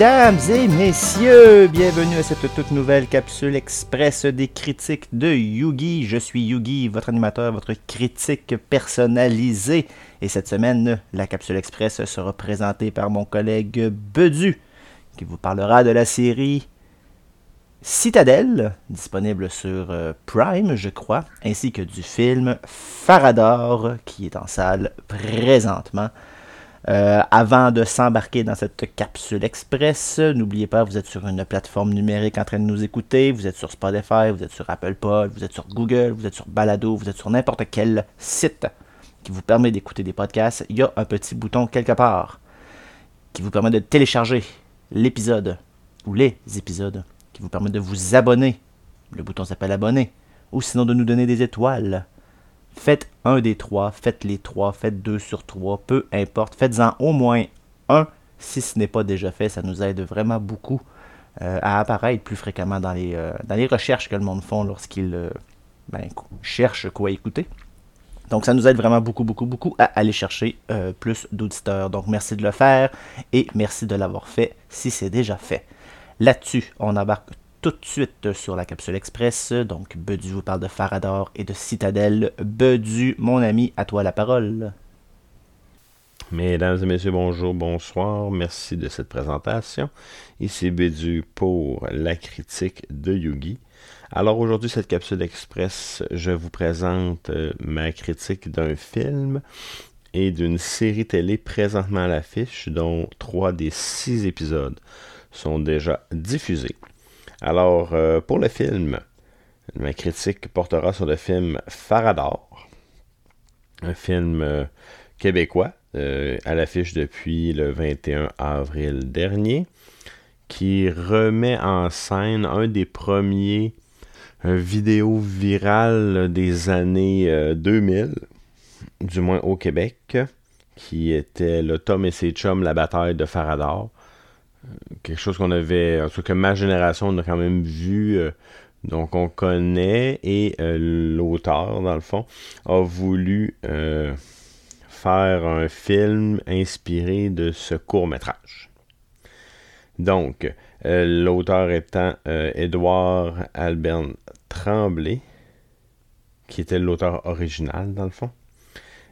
Mesdames et messieurs, bienvenue à cette toute nouvelle capsule express des critiques de Yugi. Je suis Yugi, votre animateur, votre critique personnalisé. Et cette semaine, la capsule express sera présentée par mon collègue Bedu, qui vous parlera de la série Citadel, disponible sur euh, Prime, je crois, ainsi que du film Farador, qui est en salle présentement. Euh, avant de s'embarquer dans cette capsule express, n'oubliez pas, vous êtes sur une plateforme numérique en train de nous écouter, vous êtes sur Spotify, vous êtes sur Apple Pod, vous êtes sur Google, vous êtes sur Balado, vous êtes sur n'importe quel site qui vous permet d'écouter des podcasts. Il y a un petit bouton quelque part qui vous permet de télécharger l'épisode ou les épisodes qui vous permet de vous abonner. Le bouton s'appelle abonner. Ou sinon de nous donner des étoiles. Faites un des trois, faites les trois, faites deux sur trois, peu importe. Faites-en au moins un si ce n'est pas déjà fait. Ça nous aide vraiment beaucoup euh, à apparaître plus fréquemment dans les, euh, recherches que le monde font lorsqu'ils euh, ben, cherchent quoi écouter. Donc ça nous aide vraiment beaucoup, beaucoup, beaucoup à aller chercher plus d'auditeurs. Donc merci de le faire et merci de l'avoir fait si c'est déjà fait. Là-dessus, on embarque tout de suite sur la capsule express. Donc, Bedu vous parle de Farador et de Citadel. Bedu, mon ami, à toi la parole. Mesdames et messieurs, bonjour, bonsoir. Merci de cette présentation. Ici Bedu pour la critique de Yugi. Alors aujourd'hui, cette capsule express, je vous présente euh, ma critique d'un film et d'une série télé présentement à l'affiche, dont trois des six épisodes sont déjà diffusés. Alors, euh, pour le film, ma critique portera sur le film Farador, un film euh, québécois euh, à l'affiche depuis le 21 avril dernier, qui remet en scène un des premiers vidéos virales des années 2000, du moins au Québec, qui était le Tom et ses chums, la bataille de Farador quelque chose qu'on avait, en tout cas ma génération, on a quand même vu, euh, donc on connaît, et euh, l'auteur, dans le fond, a voulu euh, faire un film inspiré de ce court métrage. Donc, l'auteur étant Édouard Albert Tremblay, qui était l'auteur original, dans le fond.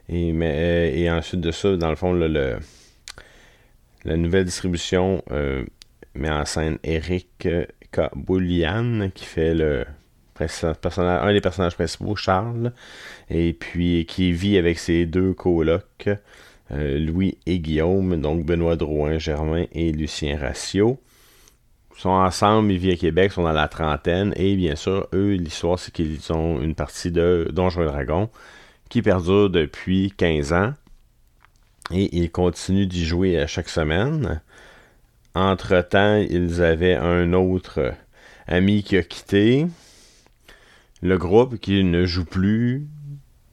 Et, mais, et ensuite de ça, dans le fond, le la nouvelle distribution euh, met en scène Eric Kaboulian qui fait un des personnages principaux, Charles, et puis qui vit avec ses deux colocs, euh, Louis et Guillaume, donc Benoît Drouin, Germain et Lucien Ratio. Ils sont ensemble, ils vivent à Québec, sont dans la trentaine, et bien sûr, eux, l'histoire, c'est qu'ils ont une partie de Donjons et Dragons qui perdure depuis 15 ans. Et ils continuent d'y jouer à chaque semaine. Entre-temps, ils avaient un autre ami qui a quitté le groupe, qui ne joue plus.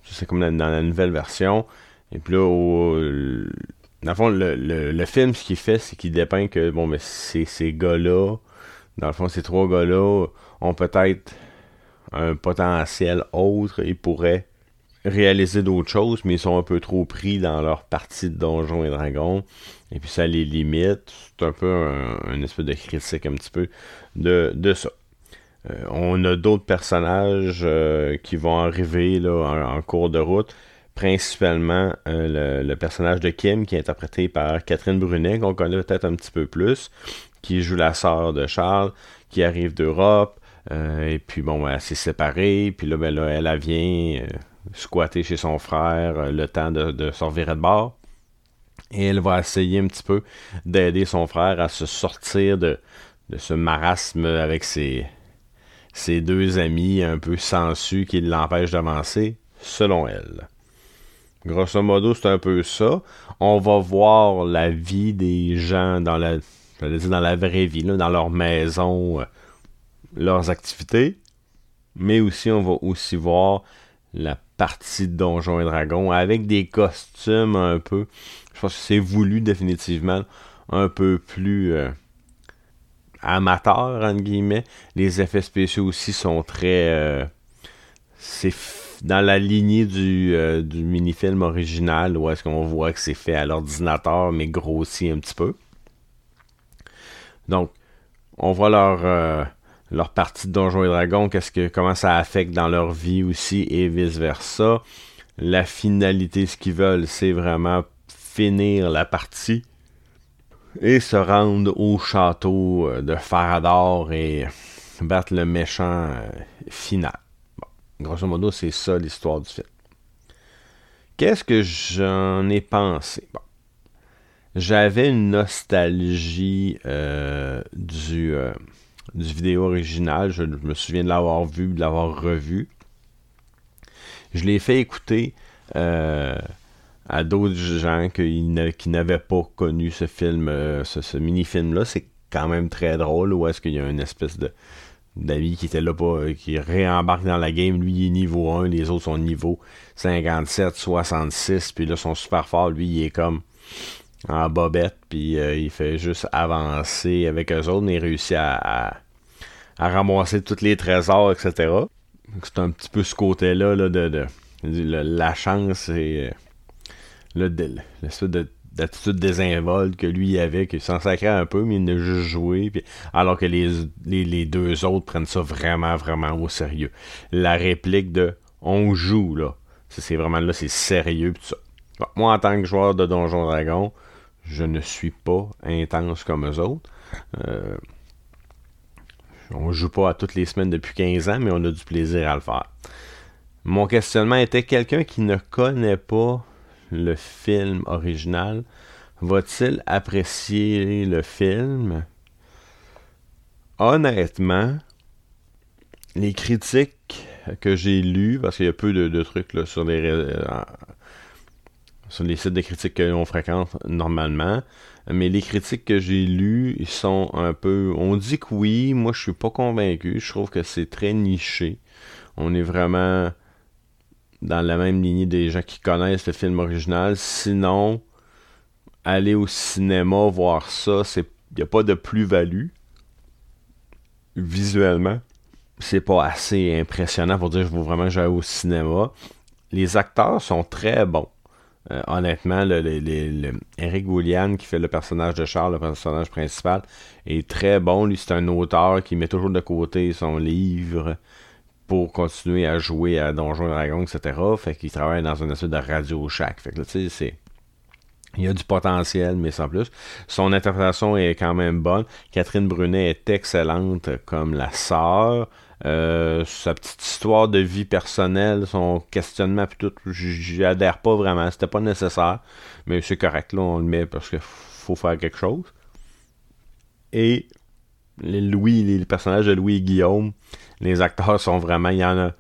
C'est comme dans la nouvelle version. Et puis là, au, dans le fond, le, film, ce qu'il fait, c'est qu'il dépeint que bon, mais ces, ces gars-là, dans le fond, ces trois gars-là ont peut-être un potentiel autre et pourraient réaliser d'autres choses, mais ils sont un peu trop pris dans leur partie de Donjons et Dragons. Et puis ça les limite. C'est un peu un, espèce de critique un petit peu de, de ça. Euh, on a d'autres personnages euh, qui vont arriver là, en, cours de route. Principalement euh, le, personnage de Kim qui est interprété par Catherine Brunet, qu'on connaît peut-être un petit peu plus, qui joue la sœur de Charles, qui arrive d'Europe. et puis bon, elle s'est séparée. Puis là, ben, là elle, elle vient squatter chez son frère euh, le temps de, de se de bord. Et elle va essayer un petit peu d'aider son frère à se sortir de, ce marasme avec ses, ses deux amis un peu sensus qui l'empêchent d'avancer, selon elle. Grosso modo, c'est un peu ça. On va voir la vie des gens dans la, dire dans la vraie vie, dans leur maison, euh, leurs activités. Mais aussi, on va aussi voir la partie de Donjons et Dragons avec des costumes un peu. Je pense que c'est voulu définitivement un peu plus euh, amateur entre guillemets. Les effets spéciaux aussi sont très. Euh, c'est dans la lignée du, euh, du mini-film original, où est-ce qu'on voit que c'est fait à l'ordinateur, mais grossi un petit peu. Donc, on voit leur, euh, leur partie de Donjons et Dragons, qu'est-ce que, comment ça affecte dans leur vie aussi, et vice-versa. La finalité, ce qu'ils veulent, c'est vraiment finir la partie et se rendre au château euh, de Farador et battre le méchant final. Grosso modo, c'est ça l'histoire du film. Qu'est-ce que j'en ai pensé? Bon. J'avais une nostalgie euh, du, euh, du vidéo original. Je, me souviens de l'avoir vu, de l'avoir revu. Je l'ai fait écouter euh, à d'autres gens qui n'avaient pas connu ce film, ce, ce mini-film-là. C'est quand même très drôle. Où est-ce qu'il y a une espèce de, David qui était là pas, euh, qui réembarque dans la game, lui il est niveau 1, les autres sont niveau 57, 66, puis là sont super forts, lui il est comme en bobette, puis euh, il fait juste avancer avec eux autres, mais il réussit à, ramasser tous les trésors, etc. C'est un petit peu ce côté-là là, de, la chance et euh, l'espèce de d'attitude désinvolte que lui avait, qu'il s'en sacrait un peu, mais il ne juste joué. Alors que les, deux autres prennent ça vraiment, vraiment au sérieux. La réplique de on joue, là. C'est vraiment là, c'est sérieux. Ça. moi, en tant que joueur de Donjon Dragon, je ne suis pas intense comme eux autres. Euh, on joue pas à toutes les semaines depuis 15 ans, mais on a du plaisir à le faire. Mon questionnement était quelqu'un qui ne connaît pas le film original, va-t-il apprécier le film? Honnêtement, les critiques que j'ai lues, parce qu'il y a peu de, trucs sur, les, euh, sur les sites de critiques que l'on fréquente normalement, mais les critiques que j'ai lues, ils sont un peu... On dit que oui, moi je suis pas convaincu, je trouve que c'est très niché. On est vraiment dans la même lignée des gens qui connaissent le film original. Sinon, aller au cinéma voir ça, c'est il n'y a pas de plus-value visuellement. C'est pas assez impressionnant pour dire je veux vraiment jouer au cinéma. Les acteurs sont très bons. Euh, honnêtement, Eric William qui fait le personnage de Charles, le personnage principal, est très bon. Lui, c'est un auteur qui met toujours de côté son livre pour continuer à jouer à Donjons et Dragons, etc. Fait qu'il travaille dans une espèce de radio shack. Fait que tu sais, c'est. Il y a du potentiel, mais sans plus. Son interprétation est quand même bonne. Catherine Brunet est excellente comme la sœur. Euh, sa petite histoire de vie personnelle, son questionnement, puis tout, j'y adhère pas vraiment. C'était pas nécessaire. Mais c'est correct, là, on le met parce qu'il faut faire quelque chose. Et Louis, les, personnages de Louis et Guillaume, les acteurs sont vraiment. Il y en a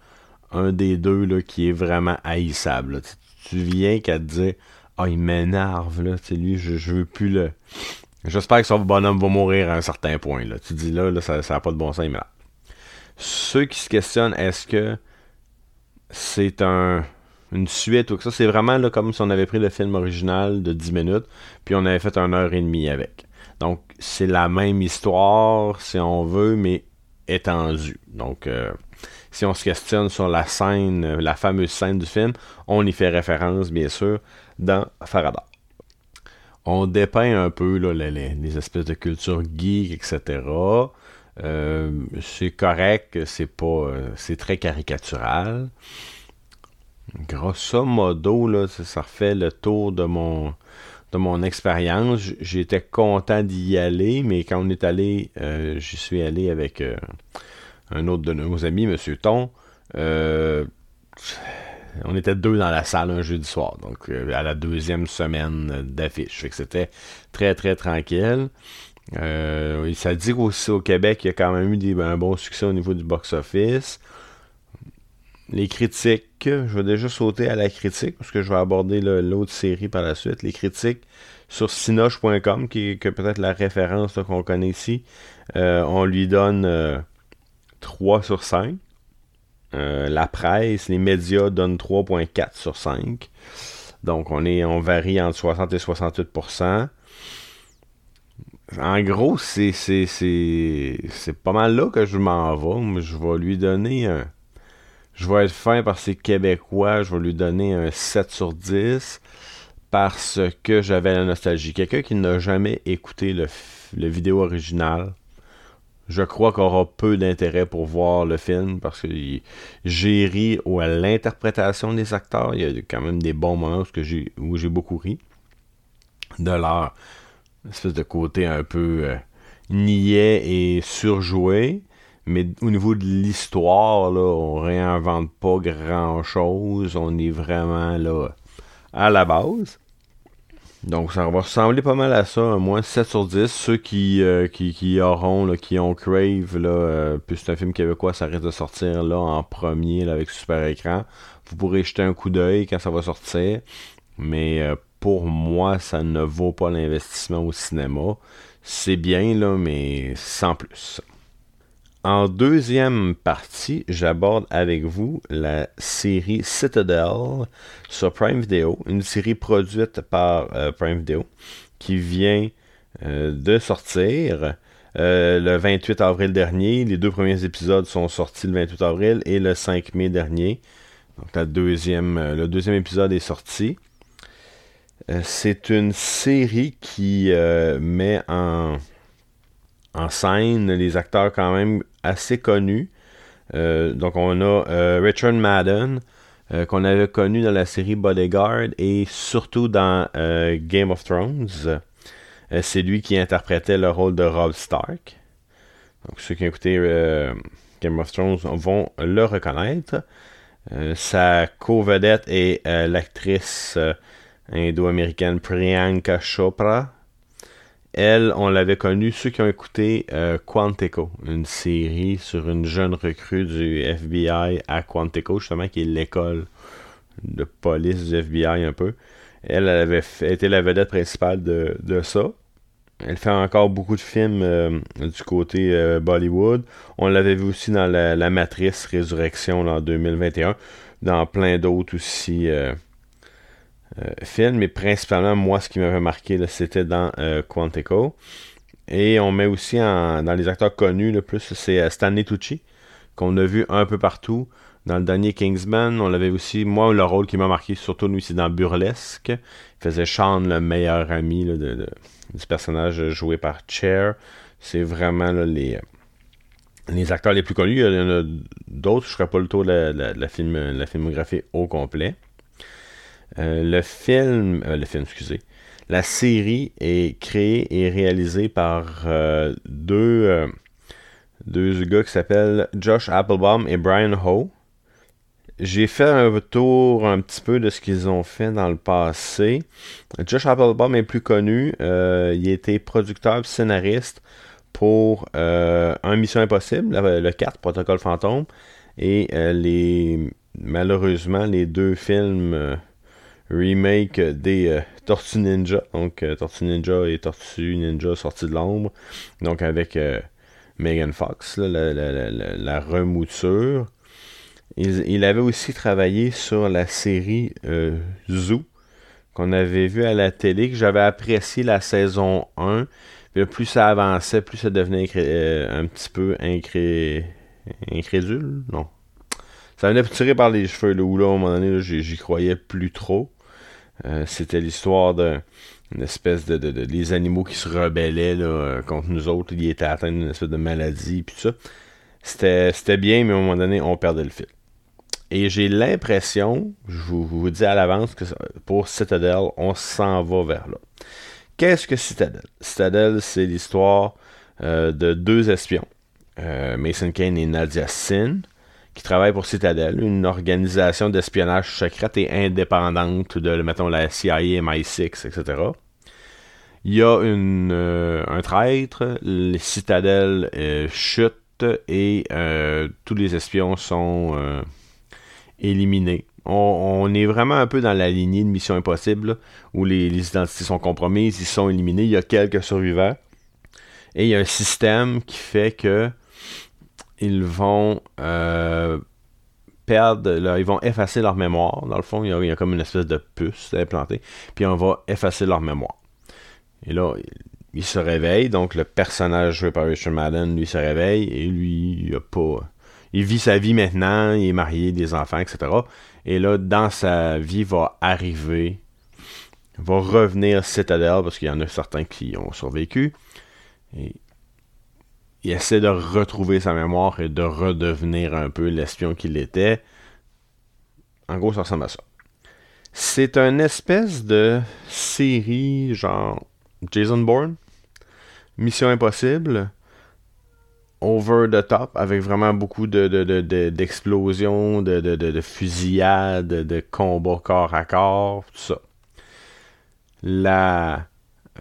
un des deux là, qui est vraiment haïssable. Tu, viens qu'à te dire Ah, il m'énerve, là. Tu lui, je, veux plus le. J'espère que son bonhomme va mourir à un certain point. Là. Tu dis là, là ça n'a pas de bon sens, il m'énerve. Ceux qui se questionnent, est-ce que c'est un, une suite ou que ça, c'est vraiment là, comme si on avait pris le film original de 10 minutes, puis on avait fait une heure et demie avec. Donc, c'est la même histoire, si on veut, mais étendue. Donc, euh, si on se questionne sur la scène, la fameuse scène du film, on y fait référence, bien sûr, dans Faraday. On dépeint un peu les, espèces de culture geek, etc. Euh, c'est correct, c'est pas, euh, c'est très caricatural. Grosso modo, ça refait le tour de mon, expérience. J'étais content d'y aller, mais quand on est allé, euh, j'y suis allé avec un autre de nos amis, M. Ton. On était deux dans la salle un jeudi soir, donc à la deuxième semaine d'affiche. que c'était très très tranquille. Ça dit aussi au Québec il y a quand même eu un bon succès au niveau du box-office les critiques, je vais déjà sauter à la critique parce que je vais aborder l'autre série par la suite. Les critiques sur sinoche.com, qui est peut-être la référence qu'on connaît ici, euh, on lui donne 3 euh, sur 5. Euh, la presse, les médias donnent 3.4 sur 5. Donc on est on varie entre 60 et 68 En gros, c'est c'est pas mal là que je m'en vais. Je vais lui donner un Je vais être fin parce que c'est québécois, je vais lui donner un 7 sur 10 parce que j'avais la nostalgie. Quelqu'un qui n'a jamais écouté le, le vidéo original, je crois qu'on aura peu d'intérêt pour voir le film parce que j'ai ri à l'interprétation des acteurs. Il y a quand même des bons moments où j'ai, où j'ai beaucoup ri. De espèce de côté un peu euh, niais et surjoué. Mais au niveau de l'histoire, là, on réinvente pas grand chose. On est vraiment là à la base. Donc ça va ressembler pas mal à ça, un moins 7 sur 10. Ceux qui, euh, qui, auront, qui ont Crave, là, euh, puis c'est un film québécois, ça risque de sortir là en premier avec super écran. Vous pourrez jeter un coup d'œil quand ça va sortir. Mais pour moi, ça ne vaut pas l'investissement au cinéma. C'est bien, là, mais sans plus. En deuxième partie, j'aborde avec vous la série Citadel sur Prime Video, une série produite par euh, Prime Video qui vient euh, de sortir euh, le 28 avril dernier. Les deux premiers épisodes sont sortis le 28 avril et le 5 mai dernier. Donc le deuxième épisode est sorti. C'est une série qui met en scène, les acteurs quand même assez connus. Euh, donc on a euh, Richard Madden, euh, qu'on avait connu dans la série Bodyguard et surtout dans Game of Thrones. c'est lui qui interprétait le rôle de Rob Stark. Donc ceux qui ont écouté Game of Thrones vont le reconnaître. sa co-vedette est l'actrice indo-américaine Priyanka Chopra, elle, on l'avait connue, ceux qui ont écouté euh, Quantico, une série sur une jeune recrue du FBI à Quantico, justement, qui est l'école de police du FBI un peu. Elle, elle avait été la vedette principale de, ça. Elle fait encore beaucoup de films euh, du côté euh, Bollywood. On l'avait vu aussi dans la, Matrice Résurrection en 2021. Dans plein d'autres aussi film, mais principalement, moi, ce qui m'avait marqué, c'était dans euh, Quantico. Et on met aussi dans les acteurs connus, le plus, c'est euh, Stanley Tucci, qu'on a vu un peu partout. Dans le dernier Kingsman, on l'avait aussi. Moi, le rôle qui m'a marqué, surtout lui, c'est dans Burlesque. Il faisait Sean, le meilleur ami du personnage joué par Cher. C'est vraiment les, les acteurs les plus connus. Il y en a d'autres, je ne ferai pas le tour de la, film, la filmographie au complet. Euh, le film, euh, le film, excusez, la série est créée et réalisée par euh, deux, deux gars qui s'appellent Josh Applebaum et Brian Ho. J'ai fait un tour un petit peu de ce qu'ils ont fait dans le passé. Josh Applebaum est plus connu. il était producteur scénariste pour Un Mission Impossible, le 4, Protocole Fantôme. Et les malheureusement, les deux films remake des euh, Tortues Ninja. Donc, euh, Tortue Ninja et Tortue Ninja sortis de l'ombre. Donc, avec euh, Megan Fox, la, remouture. Il, avait aussi travaillé sur la série Zoo, qu'on avait vu à la télé, que j'avais apprécié la saison 1. Puis plus ça avançait, plus ça devenait un petit peu incré... incrédule. Non. Ça venait tirer par les cheveux, là, où là, à un moment donné, j'y croyais plus trop. Euh, c'était l'histoire d'une espèce de, Les animaux qui se rebellaient euh, contre nous autres. Ils étaient atteints d'une espèce de maladie. Puis ça. C'était bien, mais à un moment donné, on perdait le fil. Et j'ai l'impression, je vous, dis à l'avance, que pour Citadel, on s'en va vers là. Qu'est-ce que Citadel? Citadel, c'est l'histoire euh, de deux espions, Mason Kane et Nadia Sin, qui travaille pour Citadel, une organisation d'espionnage secrète et indépendante de, mettons, la CIA, MI6, etc. Il y a euh, un traître, les Citadel euh, chutent et euh, tous les espions sont éliminés. On, est vraiment un peu dans la lignée de Mission Impossible, où les, identités sont compromises, ils sont éliminés, il y a quelques survivants. Et il y a un système qui fait que ils vont euh, perdre, ils vont effacer leur mémoire. Dans le fond, il y, a, comme une espèce de puce implantée, puis on va effacer leur mémoire. Et là, il se réveille, donc le personnage joué par Richard Madden, lui, se réveille, et lui, il a pas... il vit sa vie maintenant, il est marié, des enfants, etc. Et là, dans sa vie, va arriver, va revenir Citadel, parce qu'il y en a certains qui ont survécu. Et il essaie de retrouver sa mémoire et de redevenir un peu l'espion qu'il était. En gros, ça ressemble à ça. C'est une espèce de série genre Jason Bourne, Mission Impossible, over the top, avec vraiment beaucoup d'explosions, de, de, de, de, fusillades, de combats corps à corps, tout ça. La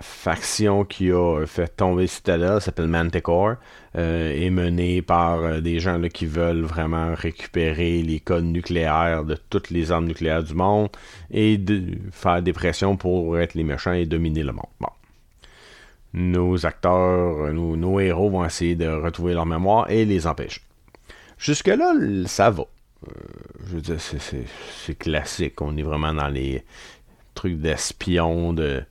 faction qui a fait tomber Citadel s'appelle Manticore, euh, est menée par euh, des gens qui veulent vraiment récupérer les codes nucléaires de toutes les armes nucléaires du monde et de faire des pressions pour être les méchants et dominer le monde. Bon nos acteurs, nos, héros vont essayer de retrouver leur mémoire et les empêcher. Jusque-là, ça va. Euh, je veux dire, c'est classique. On est vraiment dans les trucs d'espions, de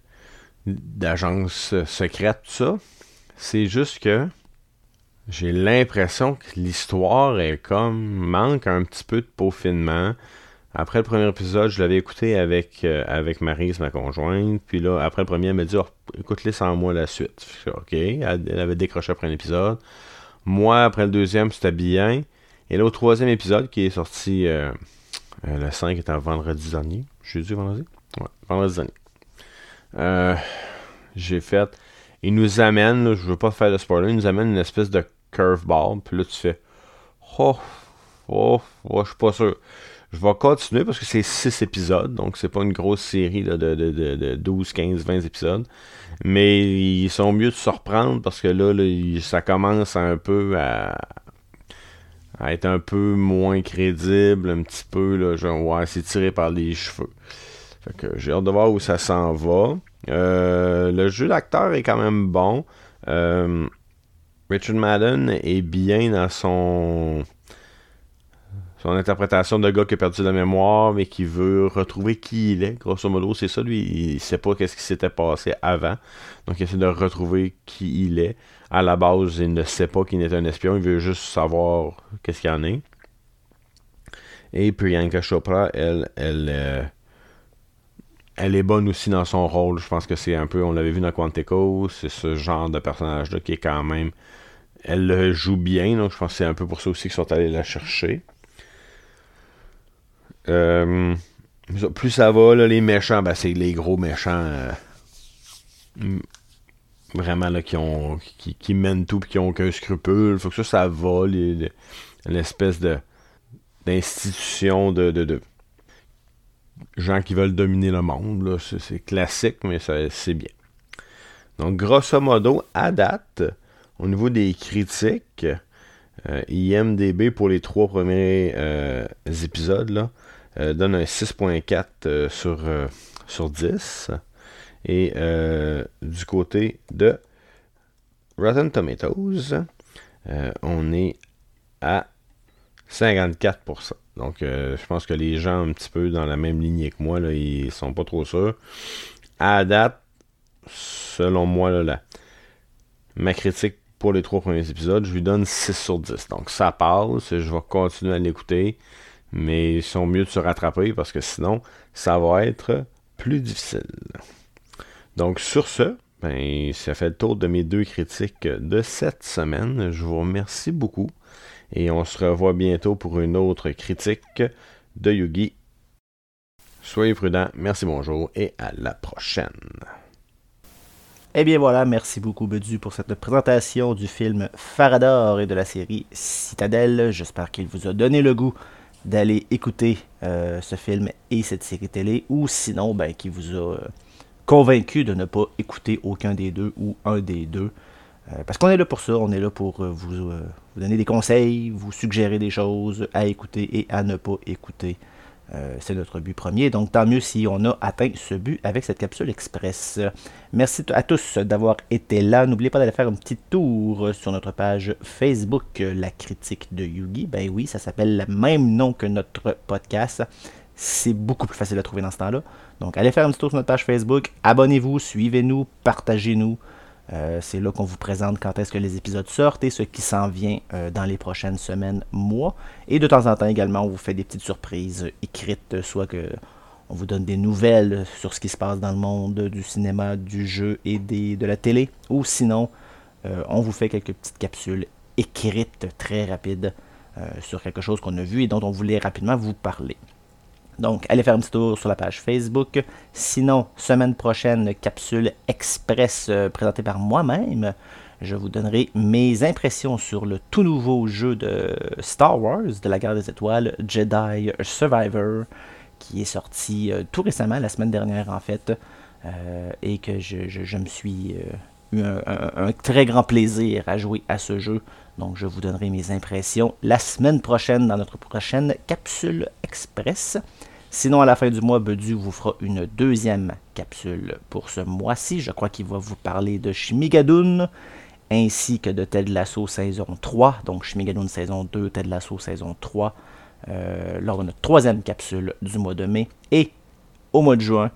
d'agences secrètes, tout ça. C'est juste que j'ai l'impression que l'histoire est comme manque un petit peu de peaufinement. Après le premier épisode, je l'avais écouté avec, euh, Marise, ma conjointe. Puis là, après le premier, elle m'a dit oh, écoute-les sans moi la suite. OK. Elle, avait décroché après un épisode. Moi, après le deuxième, c'était bien. Et là, au troisième épisode, qui est sorti euh, euh, le 5 était un vendredi dernier. Jeudi, vendredi? Ouais, vendredi dernier. J'ai fait. Il nous amène, je veux pas faire de spoiler, il nous amène une espèce de curveball. Puis là, tu fais Oh, oh, oh je suis pas sûr. Je vais continuer parce que c'est 6 épisodes, donc c'est pas une grosse série de, de, 12, 15, 20 épisodes. Mais ils sont mieux de se reprendre parce que là, ça commence un peu à, être un peu moins crédible, un petit peu, là, genre, ouais, c'est tiré par les cheveux. Fait j'ai hâte de voir où ça s'en va. Euh, le jeu d'acteur est quand même bon. Euh, Richard Madden est bien dans son son interprétation de gars qui a perdu la mémoire, mais qui veut retrouver qui il est. Grosso modo, c'est ça, lui. Il sait pas qu'est-ce qui s'était passé avant. Donc, il essaie de retrouver qui il est. À la base, il ne sait pas qu'il est un espion. Il veut juste savoir qu'est-ce qu'il y en a. Et Priyanka Chopra, elle, elle, euh, elle est bonne aussi dans son rôle. Je pense que c'est un peu, on l'avait vu dans Quantico, c'est ce genre de personnage-là qui est quand même. Elle le joue bien, donc je pense que c'est un peu pour ça aussi qu'ils sont allés la chercher. Euh, plus ça va, les méchants, ben, c'est les gros méchants. Euh, vraiment, qui, ont, qui, mènent tout et qui n'ont aucun scrupule. Faut que ça, ça va. L'espèce de d'institution de, gens qui veulent dominer le monde. C'est classique, mais c'est bien. Donc, grosso modo, à date, au niveau des critiques, euh, IMDB pour les trois premiers épisodes, là, euh, donne un 6.4 euh, sur, euh, sur 10. Et du côté de Rotten Tomatoes, on est à 54%. Donc, je pense que les gens un petit peu dans la même lignée que moi, là, ils sont pas trop sûrs. À date, selon moi, là, ma critique pour les trois premiers épisodes, je lui donne 6 sur 10. Donc, ça passe. Je vais continuer à l'écouter mais ils sont mieux de se rattraper parce que sinon, ça va être plus difficile. Donc sur ce, ben, ça fait le tour de mes deux critiques de cette semaine. Je vous remercie beaucoup et on se revoit bientôt pour une autre critique de Yugi. Soyez prudents, merci bonjour et à la prochaine. Eh bien voilà, merci beaucoup Bedu pour cette présentation du film Farador et de la série Citadelle. J'espère qu'il vous a donné le goût d'aller écouter euh, ce film et cette série télé, ou sinon, ben, qui vous a euh, convaincu de ne pas écouter aucun des deux ou un des deux. Euh, parce qu'on est là pour ça, on est là pour vous, vous, donner des conseils, vous suggérer des choses à écouter et à ne pas écouter. Euh, c'est notre but premier. Donc, tant mieux si on a atteint ce but avec cette capsule express. Merci à tous d'avoir été là. N'oubliez pas d'aller faire un petit tour sur notre page Facebook, La critique de Yugi. Ben oui, ça s'appelle le même nom que notre podcast. C'est beaucoup plus facile à trouver dans ce temps-là. Donc, allez faire un petit tour sur notre page Facebook. Abonnez-vous, suivez-nous, partagez-nous. Euh, c'est là qu'on vous présente quand est-ce que les épisodes sortent et ce qui s'en vient euh, dans les prochaines semaines, mois. Et de temps en temps également, on vous fait des petites surprises écrites, soit que on vous donne des nouvelles sur ce qui se passe dans le monde du cinéma, du jeu et de la télé, ou sinon, euh, on vous fait quelques petites capsules écrites très rapides sur quelque chose qu'on a vu et dont on voulait rapidement vous parler. Donc, allez faire un petit tour sur la page Facebook. Sinon, semaine prochaine, capsule express euh, présentée par moi-même. Je vous donnerai mes impressions sur le tout nouveau jeu de Star Wars, de la guerre des étoiles, Jedi Survivor, qui est sorti euh, tout récemment, la semaine dernière en fait, euh, et que je, me suis eu un, très grand plaisir à jouer à ce jeu. Donc, je vous donnerai mes impressions la semaine prochaine dans notre prochaine capsule express. Sinon, à la fin du mois, Bedu vous fera une deuxième capsule pour ce mois-ci. Je crois qu'il va vous parler de Shmigadoon ainsi que de Ted Lasso saison 3. Donc, Shmigadoon saison 2, Ted Lasso saison 3, euh, lors de notre troisième capsule du mois de mai. Et au mois de juin,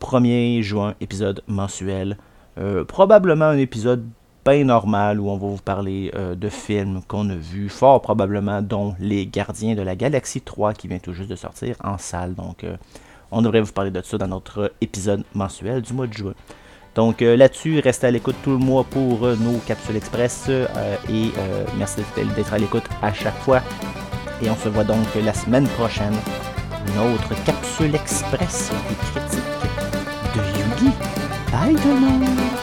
1er juin, épisode mensuel. Euh, probablement un épisode normal où on va vous parler euh, de films qu'on a vus, fort probablement, dont Les Gardiens de la Galaxie 3 qui vient tout juste de sortir en salle. Donc, euh, on devrait vous parler de ça dans notre épisode mensuel du mois de juin. Donc là-dessus, restez à l'écoute tout le mois pour nos capsules express et merci d'être à l'écoute à chaque fois. Et on se voit donc la semaine prochaine une autre capsule express des critiques de Yugi. Bye tout!